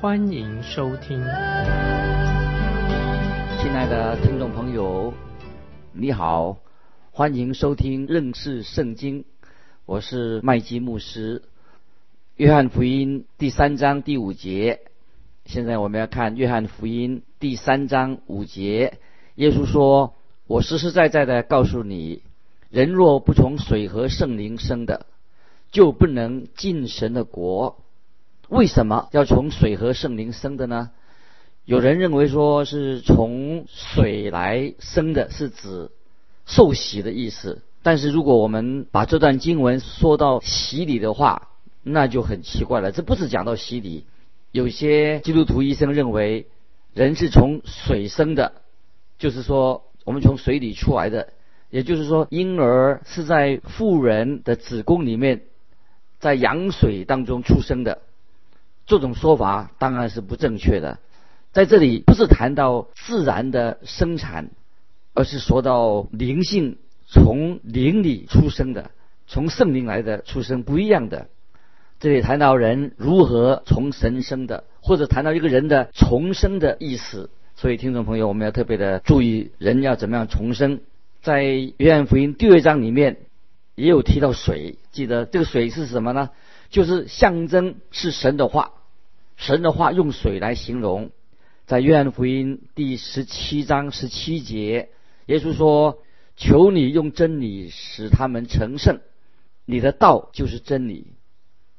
欢迎收听。亲爱的听众朋友，你好，欢迎收听认识圣经，我是麦基牧师。约翰福音第三章第五节，现在我们要看约翰福音第三章五节。耶稣说：“我实实在在的告诉你，人若不从水和圣灵生的，就不能进神的国。为什么要从水和圣灵生的呢？有人认为说是从水来生的，是指受洗的意思。但是如果我们把这段经文说到洗礼的话，那就很奇怪了，这不是讲到洗礼。有些基督徒医生认为，人是从水生的，就是说我们从水里出来的，也就是说婴儿是在妇人的子宫里面，在羊水当中出生的。这种说法当然是不正确的。在这里不是谈到自然的生产，而是说到灵性从灵里出生的，从圣灵来的出生不一样的。这里谈到人如何从神生的，或者谈到一个人的重生的意思。所以，听众朋友，我们要特别的注意，人要怎么样重生。在约翰福音第二章里面也有提到水，记得这个水是什么呢？就是象征是神的话，神的话用水来形容。在约翰福音第十七章十七节，耶稣说：“求你用真理使他们成圣，你的道就是真理。”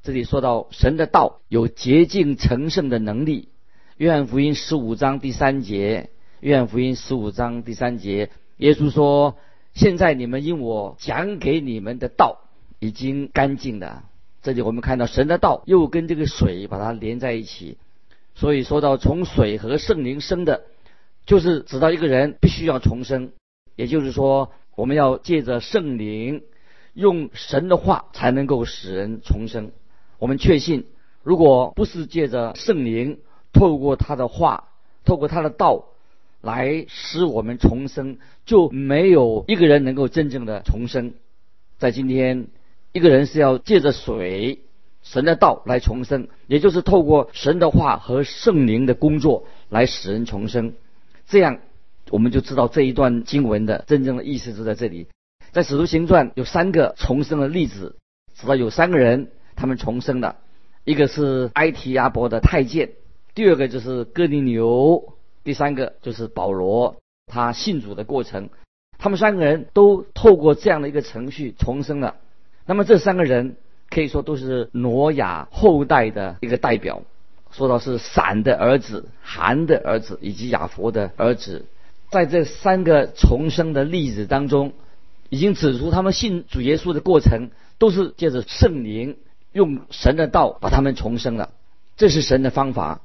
这里说到神的道有洁净成圣的能力。约翰福音十五章第三节，约翰福音十五章第三节，耶稣说：“现在你们因我讲给你们的道已经干净了。”这里我们看到神的道又跟这个水把它连在一起，所以说到从水和圣灵生的，就是指到一个人必须要重生，也就是说我们要借着圣灵，用神的话才能够使人重生。我们确信，如果不是借着圣灵透过他的话，透过他的道来使我们重生，就没有一个人能够真正的重生。在今天，一个人是要借着水、神的道来重生，也就是透过神的话和圣灵的工作来使人重生。这样，我们就知道这一段经文的真正的意思就在这里。在使徒行传有三个重生的例子，知道有三个人。他们重生了，一个是埃提阿伯的太监，第二个就是哥尼流，第三个就是保罗，他信主的过程，他们三个人都透过这样的一个程序重生了。那么这三个人可以说都是挪亚后代的一个代表，说到是闪的儿子、韩的儿子以及亚佛的儿子，在这三个重生的例子当中，已经指出他们信主耶稣的过程都是借着圣灵。用神的道把他们重生了，这是神的方法，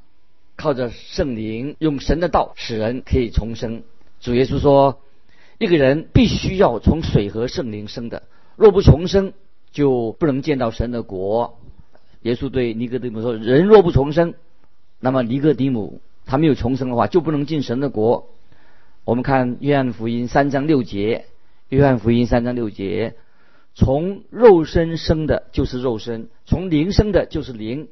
靠着圣灵用神的道使人可以重生。主耶稣说，一个人必须要从水和圣灵生的，若不重生，就不能见到神的国。耶稣对尼哥底母说：“人若不重生，那么尼哥底母他没有重生的话，就不能进神的国。”我们看约翰福音三章六节，约翰福音三章六节。从肉身生的就是肉身，从灵生的就是灵。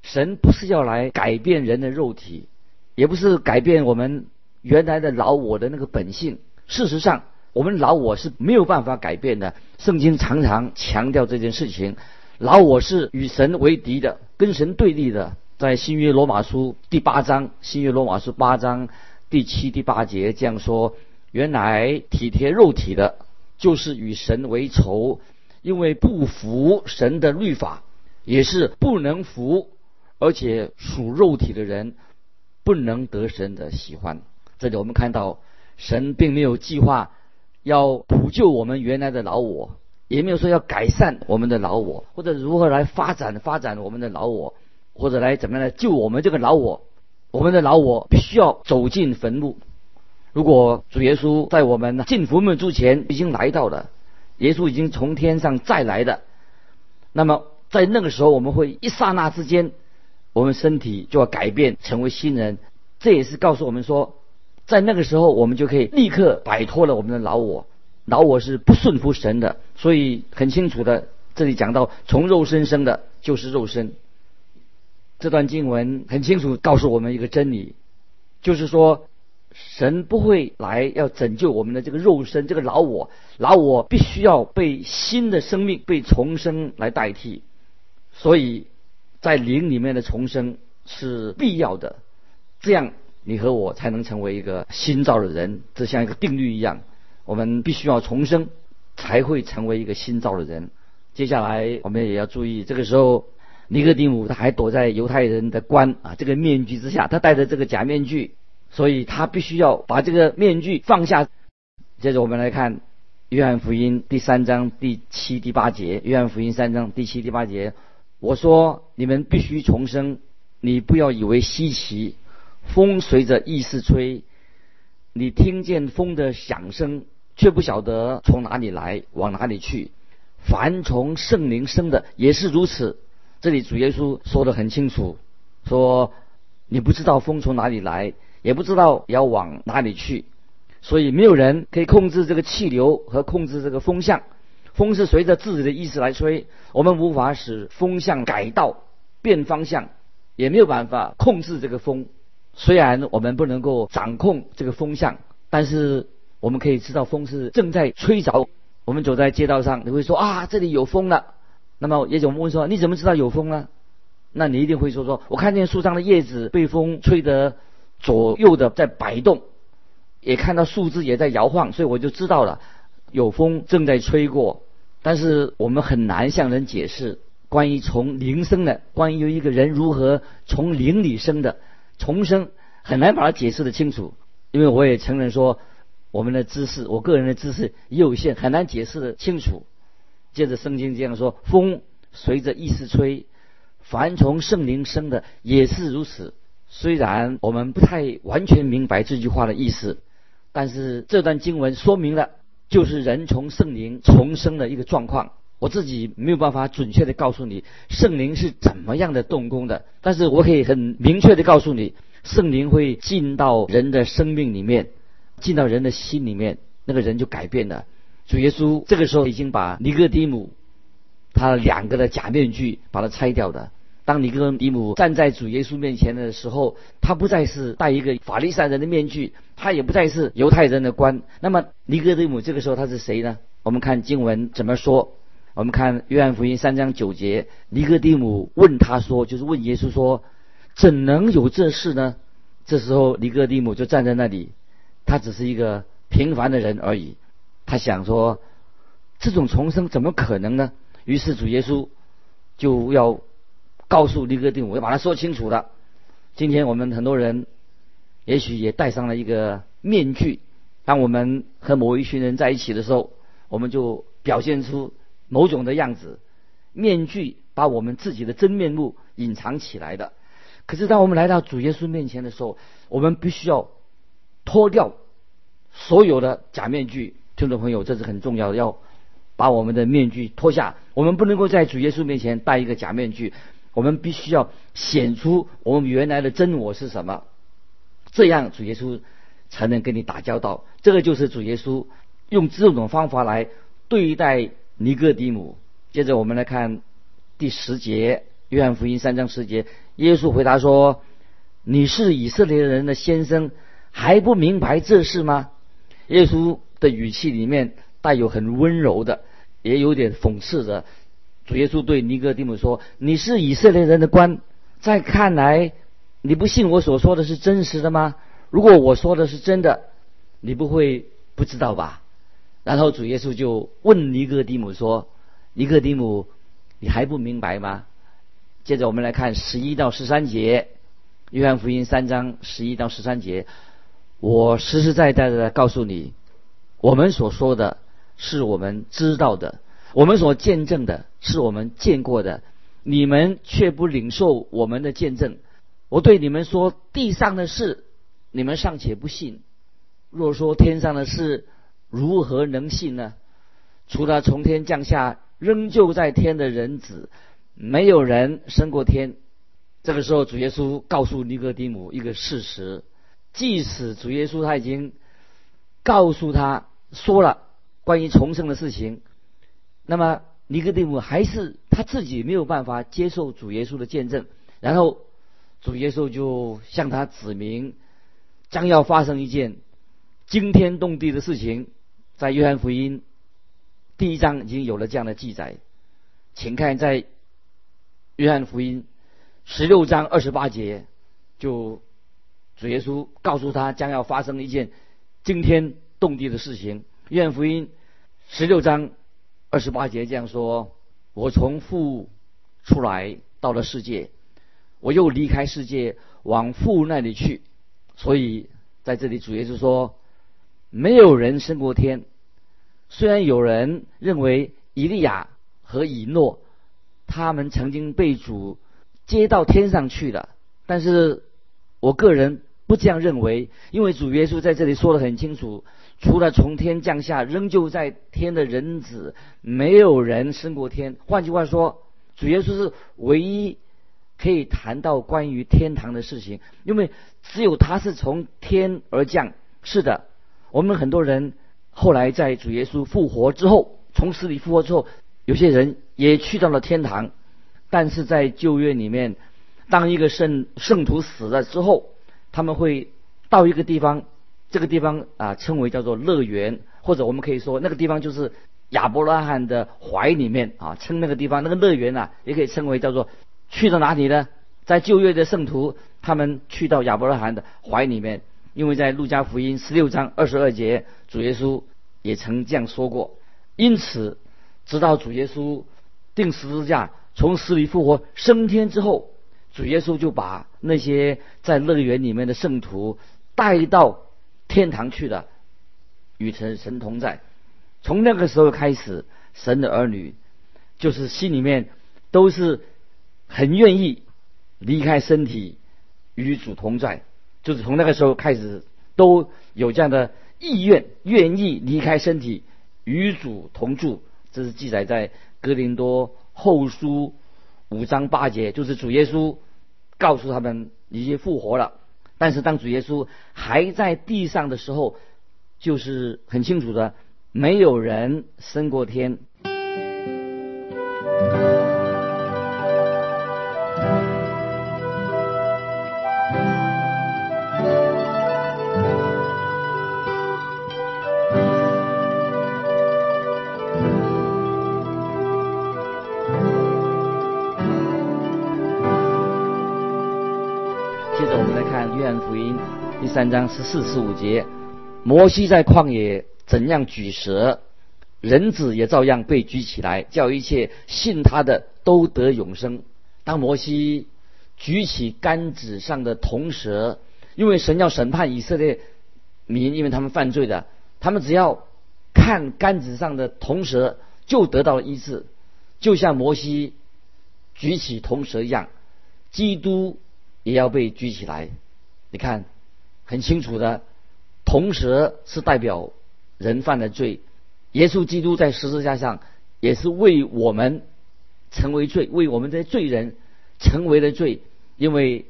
神不是要来改变人的肉体，也不是改变我们原来的老我的那个本性。事实上，我们老我是没有办法改变的。圣经常常强调这件事情：老我是与神为敌的，跟神对立的。在新约罗马书第八章，新约罗马书八章第七、第八节这样说：原来体贴肉体的。就是与神为仇，因为不服神的律法，也是不能服，而且属肉体的人不能得神的喜欢。这里我们看到，神并没有计划要补救我们原来的老我，也没有说要改善我们的老我，或者如何来发展发展我们的老我，或者来怎么样来救我们这个老我。我们的老我必须要走进坟墓。如果主耶稣在我们进坟墓之前已经来到了，耶稣已经从天上再来的，那么在那个时候，我们会一刹那之间，我们身体就要改变，成为新人。这也是告诉我们说，在那个时候，我们就可以立刻摆脱了我们的老我。老我是不顺服神的，所以很清楚的，这里讲到从肉身生的，就是肉身。这段经文很清楚告诉我们一个真理，就是说，神不会来要拯救我们的这个肉身，这个老我，老我必须要被新的生命被重生来代替，所以在灵里面的重生是必要的，这样你和我才能成为一个新造的人，这像一个定律一样，我们必须要重生，才会成为一个新造的人。接下来我们也要注意，这个时候。尼哥底母他还躲在犹太人的冠啊这个面具之下，他戴着这个假面具，所以他必须要把这个面具放下。接着我们来看约翰福音第三章第七、第八节。约翰福音三章第七、第八节，我说你们必须重生，你不要以为稀奇。风随着意思吹，你听见风的响声，却不晓得从哪里来，往哪里去。凡从圣灵生的也是如此。这里主耶稣说的很清楚，说你不知道风从哪里来，也不知道要往哪里去，所以没有人可以控制这个气流和控制这个风向。风是随着自己的意思来吹，我们无法使风向改道变方向，也没有办法控制这个风。虽然我们不能够掌控这个风向，但是我们可以知道风是正在吹着。我们走在街道上，你会说啊，这里有风了。那么也总问说：“你怎么知道有风呢？”那你一定会说：“说我看见树上的叶子被风吹得左右的在摆动，也看到树枝也在摇晃，所以我就知道了有风正在吹过。”但是我们很难向人解释关于从灵生的，关于一个人如何从灵里生的重生，很难把它解释的清楚。因为我也承认说，我们的知识，我个人的知识也有限，很难解释的清楚。接着圣经这样说：风随着意思吹，凡从圣灵生的也是如此。虽然我们不太完全明白这句话的意思，但是这段经文说明了，就是人从圣灵重生的一个状况。我自己没有办法准确的告诉你圣灵是怎么样的动工的，但是我可以很明确的告诉你，圣灵会进到人的生命里面，进到人的心里面，那个人就改变了。主耶稣这个时候已经把尼哥底母他两个的假面具把它拆掉的。当尼哥底母站在主耶稣面前的时候，他不再是戴一个法利赛人的面具，他也不再是犹太人的官。那么尼哥底母这个时候他是谁呢？我们看经文怎么说？我们看约翰福音三章九节，尼哥底母问他说，就是问耶稣说，怎能有这事呢？这时候尼哥底母就站在那里，他只是一个平凡的人而已。他想说，这种重生怎么可能呢？于是主耶稣就要告诉尼哥底母，要把它说清楚了。今天我们很多人也许也戴上了一个面具，当我们和某一群人在一起的时候，我们就表现出某种的样子。面具把我们自己的真面目隐藏起来的。可是当我们来到主耶稣面前的时候，我们必须要脱掉所有的假面具。听众朋友，这是很重要的，要把我们的面具脱下。我们不能够在主耶稣面前戴一个假面具，我们必须要显出我们原来的真我是什么，这样主耶稣才能跟你打交道。这个就是主耶稣用这种方法来对待尼哥底母。接着我们来看第十节，约翰福音三章十节，耶稣回答说：“你是以色列人的先生，还不明白这事吗？”耶稣。的语气里面带有很温柔的，也有点讽刺的。主耶稣对尼哥底母说：“你是以色列人的官，在看来，你不信我所说的是真实的吗？如果我说的是真的，你不会不知道吧？”然后主耶稣就问尼哥底母说：“尼哥底母，你还不明白吗？”接着我们来看十一到十三节，约翰福音三章十一到十三节，我实实在在的告诉你。我们所说的是我们知道的，我们所见证的是我们见过的，你们却不领受我们的见证。我对你们说，地上的事你们尚且不信，若说天上的事，如何能信呢？除了从天降下仍旧在天的人子，没有人升过天。这个时候，主耶稣告诉尼哥底母一个事实：即使主耶稣他已经告诉他说了关于重生的事情，那么尼哥底母还是他自己没有办法接受主耶稣的见证。然后主耶稣就向他指明，将要发生一件惊天动地的事情。在约翰福音第一章已经有了这样的记载，请看在约翰福音。十六章二十八节，就主耶稣告诉他将要发生一件惊天动地的事情。愿福音十六章二十八节这样说：“我从父出来到了世界，我又离开世界往父那里去。”所以在这里主耶稣说：“没有人升过天。虽然有人认为以利亚和以诺他们曾经被主。”接到天上去了，但是我个人不这样认为，因为主耶稣在这里说的很清楚，除了从天降下仍旧在天的人子，没有人升过天。换句话说，主耶稣是唯一可以谈到关于天堂的事情，因为只有他是从天而降。是的，我们很多人后来在主耶稣复活之后，从死里复活之后，有些人也去到了天堂。但是在旧约里面，当一个圣圣徒死了之后，他们会到一个地方，这个地方啊称为叫做乐园，或者我们可以说那个地方就是亚伯拉罕的怀里面啊，称那个地方那个乐园啊，也可以称为叫做去到哪里呢？在旧约的圣徒，他们去到亚伯拉罕的怀里面，因为在路加福音十六章二十二节，主耶稣也曾这样说过。因此，直到主耶稣定十字架。从死里复活升天之后，主耶稣就把那些在乐园里面的圣徒带到天堂去了，与神神同在。从那个时候开始，神的儿女就是心里面都是很愿意离开身体与主同在，就是从那个时候开始都有这样的意愿，愿意离开身体与主同住。这是记载在哥林多。后书五章八节，就是主耶稣告诉他们已经复活了。但是当主耶稣还在地上的时候，就是很清楚的，没有人升过天。三章十四十五节，摩西在旷野怎样举蛇，人子也照样被举起来，叫一切信他的都得永生。当摩西举起杆子上的铜蛇，因为神要审判以色列民，因为他们犯罪的，他们只要看杆子上的铜蛇，就得到了医治，就像摩西举起铜蛇一样，基督也要被举起来。你看。很清楚的，铜蛇是代表人犯的罪，耶稣基督在十字架上也是为我们成为罪，为我们的罪人成为了罪，因为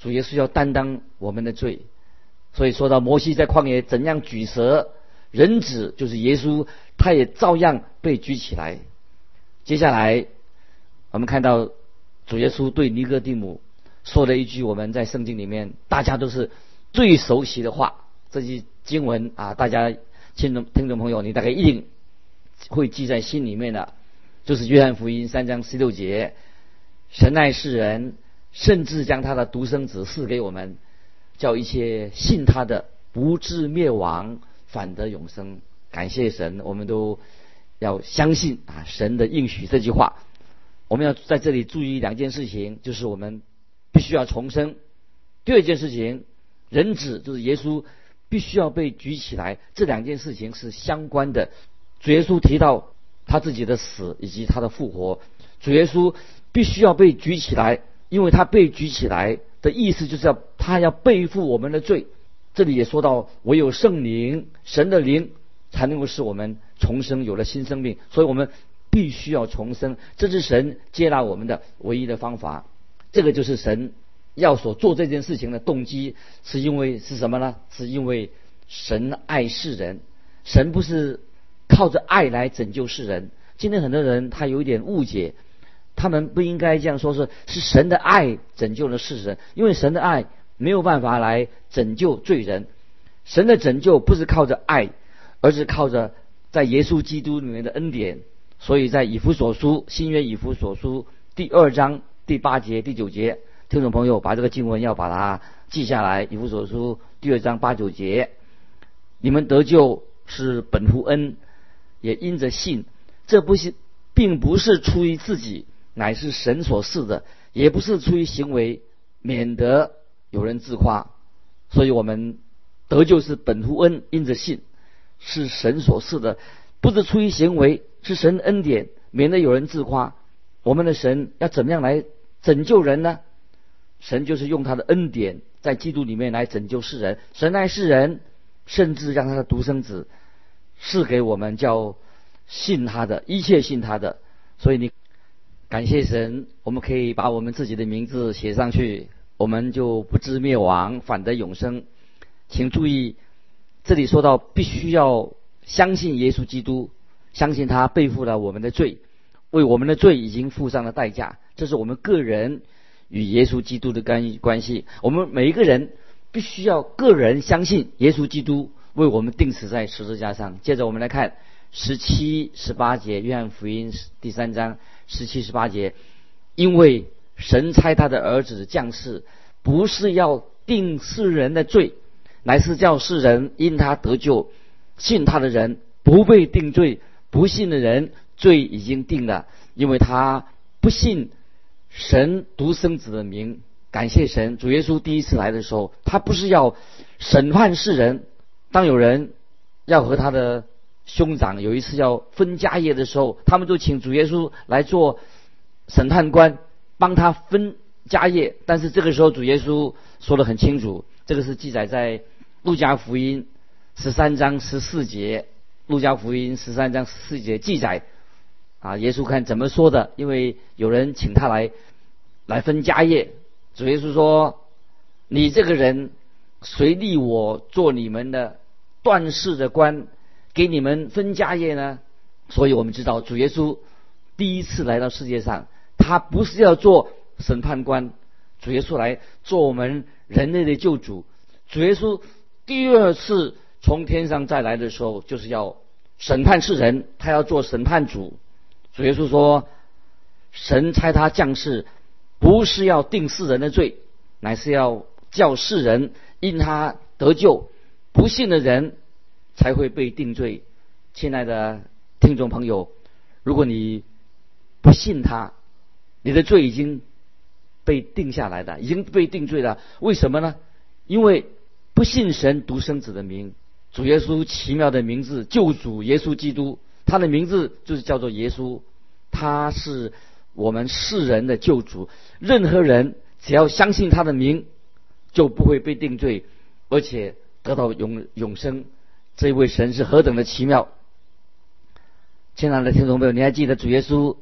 主耶稣要担当我们的罪，所以说到摩西在旷野怎样举蛇，人子就是耶稣，他也照样被举起来。接下来我们看到主耶稣对尼哥底母说了一句，我们在圣经里面大家都是。最熟悉的话，这句经文啊，大家听众听众朋友，你大概一定会记在心里面的，就是约翰福音三章十六节：神爱世人，甚至将他的独生子赐给我们，叫一些信他的不至灭亡，反得永生。感谢神，我们都要相信啊神的应许这句话。我们要在这里注意两件事情，就是我们必须要重生。第二件事情。人子就是耶稣，必须要被举起来。这两件事情是相关的。主耶稣提到他自己的死以及他的复活，主耶稣必须要被举起来，因为他被举起来，的意思就是要他要背负我们的罪。这里也说到，唯有圣灵，神的灵才能够使我们重生，有了新生命。所以我们必须要重生，这是神接纳我们的唯一的方法。这个就是神要所做这件事情的动机，是因为是什么呢？是因为神爱世人，神不是靠着爱来拯救世人。今天很多人他有一点误解，他们不应该这样说，是是神的爱拯救了世人，因为神的爱。没有办法来拯救罪人，神的拯救不是靠着爱，而是靠着在耶稣基督里面的恩典。所以在以弗所书新约以弗所书第二章第八节第九节，听众朋友把这个经文要把它记下来。以弗所书第二章八九节，你们得救是本乎恩，也因着信。这不是，并不是出于自己，乃是神所赐的；也不是出于行为，免得。有人自夸，所以我们得救是本乎恩，因着信，是神所赐的，不是出于行为，是神恩典，免得有人自夸。我们的神要怎么样来拯救人呢？神就是用他的恩典，在基督里面来拯救世人。神爱世人，甚至让他的独生子赐给我们，叫信他的一切信他的。所以你感谢神，我们可以把我们自己的名字写上去。我们就不知灭亡，反得永生。请注意，这里说到必须要相信耶稣基督，相信他背负了我们的罪，为我们的罪已经付上了代价。这是我们个人与耶稣基督的干关系。我们每一个人必须要个人相信耶稣基督为我们钉死在十字架上。接着我们来看十七、十八节，约翰福音第三章十七、十八节，因为。神差他的儿子降世，不是要定世人的罪，乃是叫世人因他得救。信他的人不被定罪，不信的人罪已经定了，因为他不信神独生子的名。感谢神，主耶稣第一次来的时候，他不是要审判世人。当有人要和他的兄长有一次要分家业的时候，他们就请主耶稣来做审判官。帮他分家业，但是这个时候主耶稣说的很清楚，这个是记载在路加福音十三章十四节。路加福音十三章十四节记载，啊，耶稣看怎么说的？因为有人请他来来分家业，主耶稣说：“你这个人，谁立我做你们的断事的官，给你们分家业呢？”所以我们知道，主耶稣第一次来到世界上。他不是要做审判官，主耶稣来做我们人类的救主。主耶稣第二次从天上再来的时候，就是要审判世人，他要做审判主。主耶稣说：“神差他降世，不是要定世人的罪，乃是要叫世人因他得救。不信的人才会被定罪。”亲爱的听众朋友，如果你不信他，你的罪已经被定下来的，已经被定罪了。为什么呢？因为不信神独生子的名，主耶稣奇妙的名字，救主耶稣基督，他的名字就是叫做耶稣，他是我们世人的救主。任何人只要相信他的名，就不会被定罪，而且得到永永生。这位神是何等的奇妙！亲爱的听众朋友，你还记得主耶稣？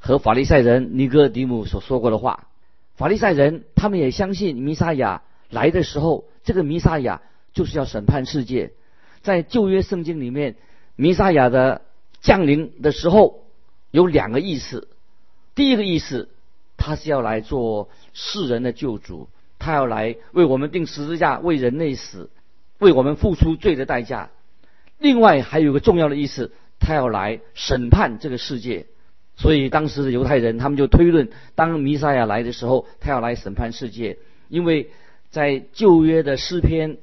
和法利赛人尼哥底姆所说过的话，法利赛人他们也相信弥撒亚来的时候，这个弥撒亚就是要审判世界。在旧约圣经里面，弥撒亚的降临的时候有两个意思。第一个意思，他是要来做世人的救主，他要来为我们钉十字架，为人类死，为我们付出罪的代价。另外还有个重要的意思，他要来审判这个世界。所以当时的犹太人，他们就推论，当弥撒亚来的时候，他要来审判世界。因为在旧约的诗篇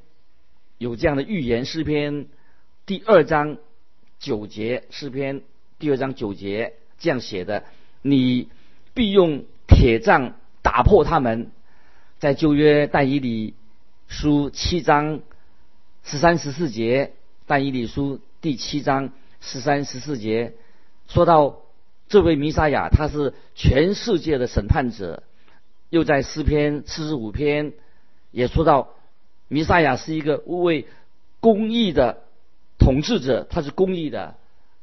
有这样的预言，诗篇第二章九节，诗篇第二章九节这样写的：你必用铁杖打破他们。在旧约但以理书七章十三十四节，但以理书第七章十三十四节说到。这位弥撒亚他是全世界的审判者，又在诗篇四十五篇也说到，弥撒亚是一个为公义的统治者，他是公义的。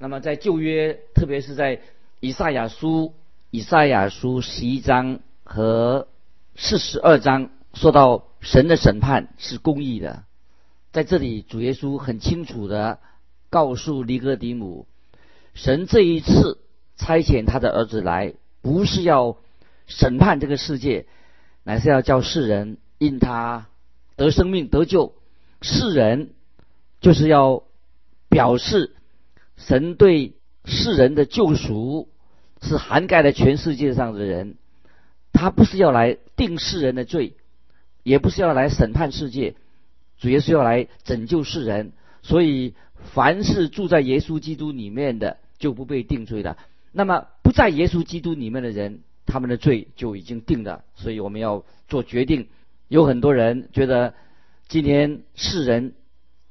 那么在旧约，特别是在以赛亚书、以赛亚书十一章和四十二章，说到神的审判是公义的。在这里，主耶稣很清楚的告诉尼哥底母，神这一次差遣他的儿子来，不是要审判这个世界，乃是要叫世人因他得生命得救。世人就是要表示。神对世人的救赎是涵盖了全世界上的人，他不是要来定世人的罪，也不是要来审判世界，主要是要来拯救世人。所以，凡是住在耶稣基督里面的，就不被定罪的。那么，不在耶稣基督里面的人，他们的罪就已经定了。所以，我们要做决定。有很多人觉得，今天世人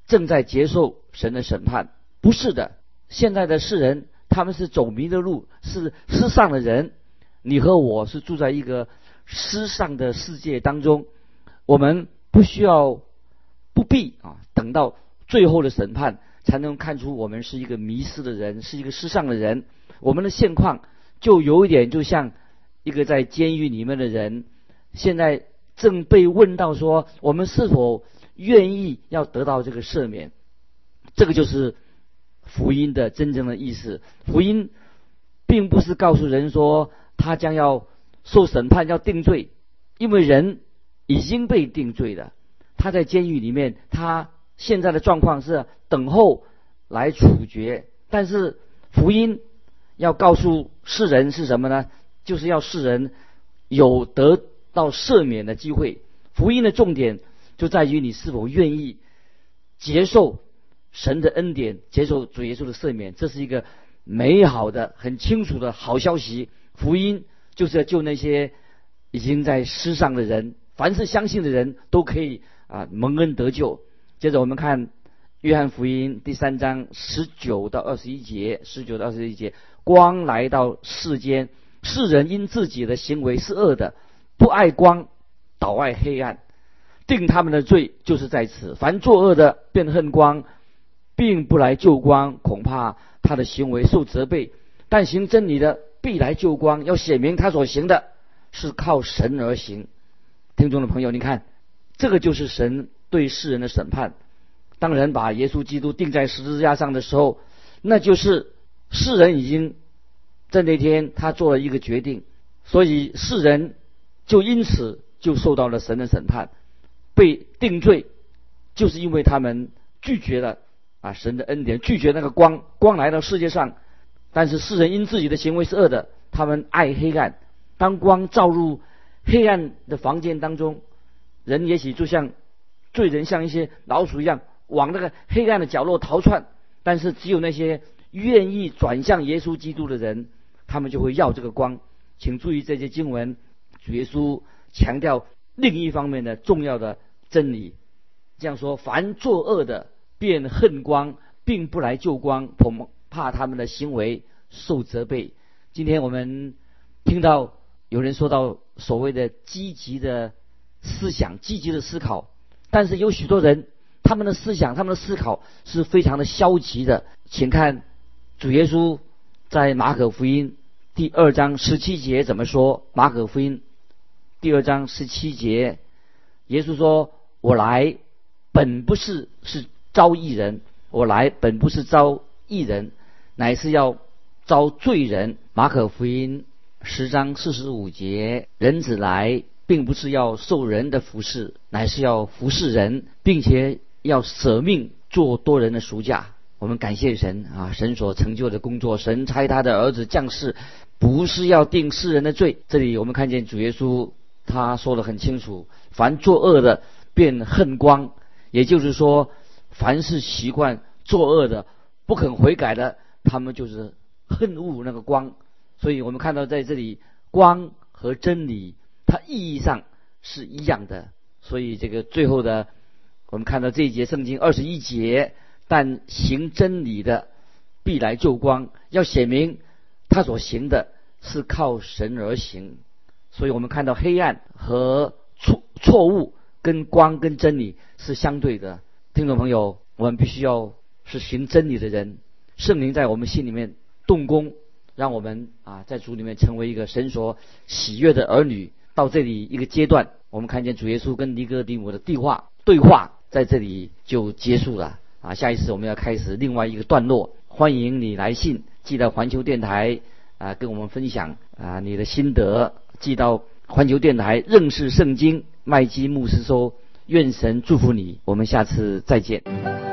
正在接受神的审判，不是的。现在的世人，他们是走迷的路，是世上的人。你和我是住在一个世上的世界当中，我们不需要、不必啊，等到最后的审判才能看出我们是一个迷失的人，是一个世上的人。我们的现况就有一点，就像一个在监狱里面的人，现在正被问到说：我们是否愿意要得到这个赦免？这个就是。福音的真正的意思，福音并不是告诉人说他将要受审判、要定罪，因为人已经被定罪了。他在监狱里面，他现在的状况是等候来处决。但是福音要告诉世人是什么呢？就是要世人有得到赦免的机会。福音的重点就在于你是否愿意接受。神的恩典，接受主耶稣的赦免，这是一个美好的、很清楚的好消息。福音就是要救那些已经在世上的人，凡是相信的人都可以啊蒙恩得救。接着我们看约翰福音第三章十九到二十一节，十九到二十一节，光来到世间，世人因自己的行为是恶的，不爱光，倒爱黑暗，定他们的罪就是在此。凡作恶的，便恨光。并不来救光，恐怕他的行为受责备；但行真理的必来救光，要显明他所行的是靠神而行。听众的朋友，你看，这个就是神对世人的审判。当人把耶稣基督钉在十字架上的时候，那就是世人已经在那天他做了一个决定，所以世人就因此就受到了神的审判，被定罪，就是因为他们拒绝了。啊，神的恩典拒绝那个光，光来到世界上，但是世人因自己的行为是恶的，他们爱黑暗。当光照入黑暗的房间当中，人也许就像罪人，像一些老鼠一样往那个黑暗的角落逃窜。但是只有那些愿意转向耶稣基督的人，他们就会要这个光。请注意这些经文，主耶稣强调另一方面的重要的真理，这样说：凡作恶的。便恨光，并不来救光，恐怕他们的行为受责备。今天我们听到有人说到所谓的积极的思想、积极的思考，但是有许多人他们的思想、他们的思考是非常的消极的。请看主耶稣在马可福音第二章十七节怎么说？马可福音第二章十七节，耶稣说：“我来本不是是。”招义人，我来本不是招义人，乃是要招罪人。马可福音十章四十五节，人子来，并不是要受人的服侍，乃是要服侍人，并且要舍命做多人的赎价。我们感谢神啊，神所成就的工作，神差他的儿子降世，不是要定世人的罪。这里我们看见主耶稣他说的很清楚：凡作恶的，便恨光。也就是说。凡是习惯作恶的、不肯悔改的，他们就是恨恶那个光。所以我们看到在这里，光和真理，它意义上是一样的。所以这个最后的，我们看到这一节圣经二十一节，但行真理的必来救光，要写明他所行的是靠神而行。所以我们看到黑暗和错错误跟光跟真理是相对的。听众朋友，我们必须要是行真理的人，圣灵在我们心里面动工，让我们啊在主里面成为一个神所喜悦的儿女。到这里一个阶段，我们看见主耶稣跟尼哥底母的对话对话在这里就结束了啊。下一次我们要开始另外一个段落，欢迎你来信寄到环球电台啊，跟我们分享啊你的心得，寄到环球电台认识圣经麦基牧师说，愿神祝福你，我们下次再见。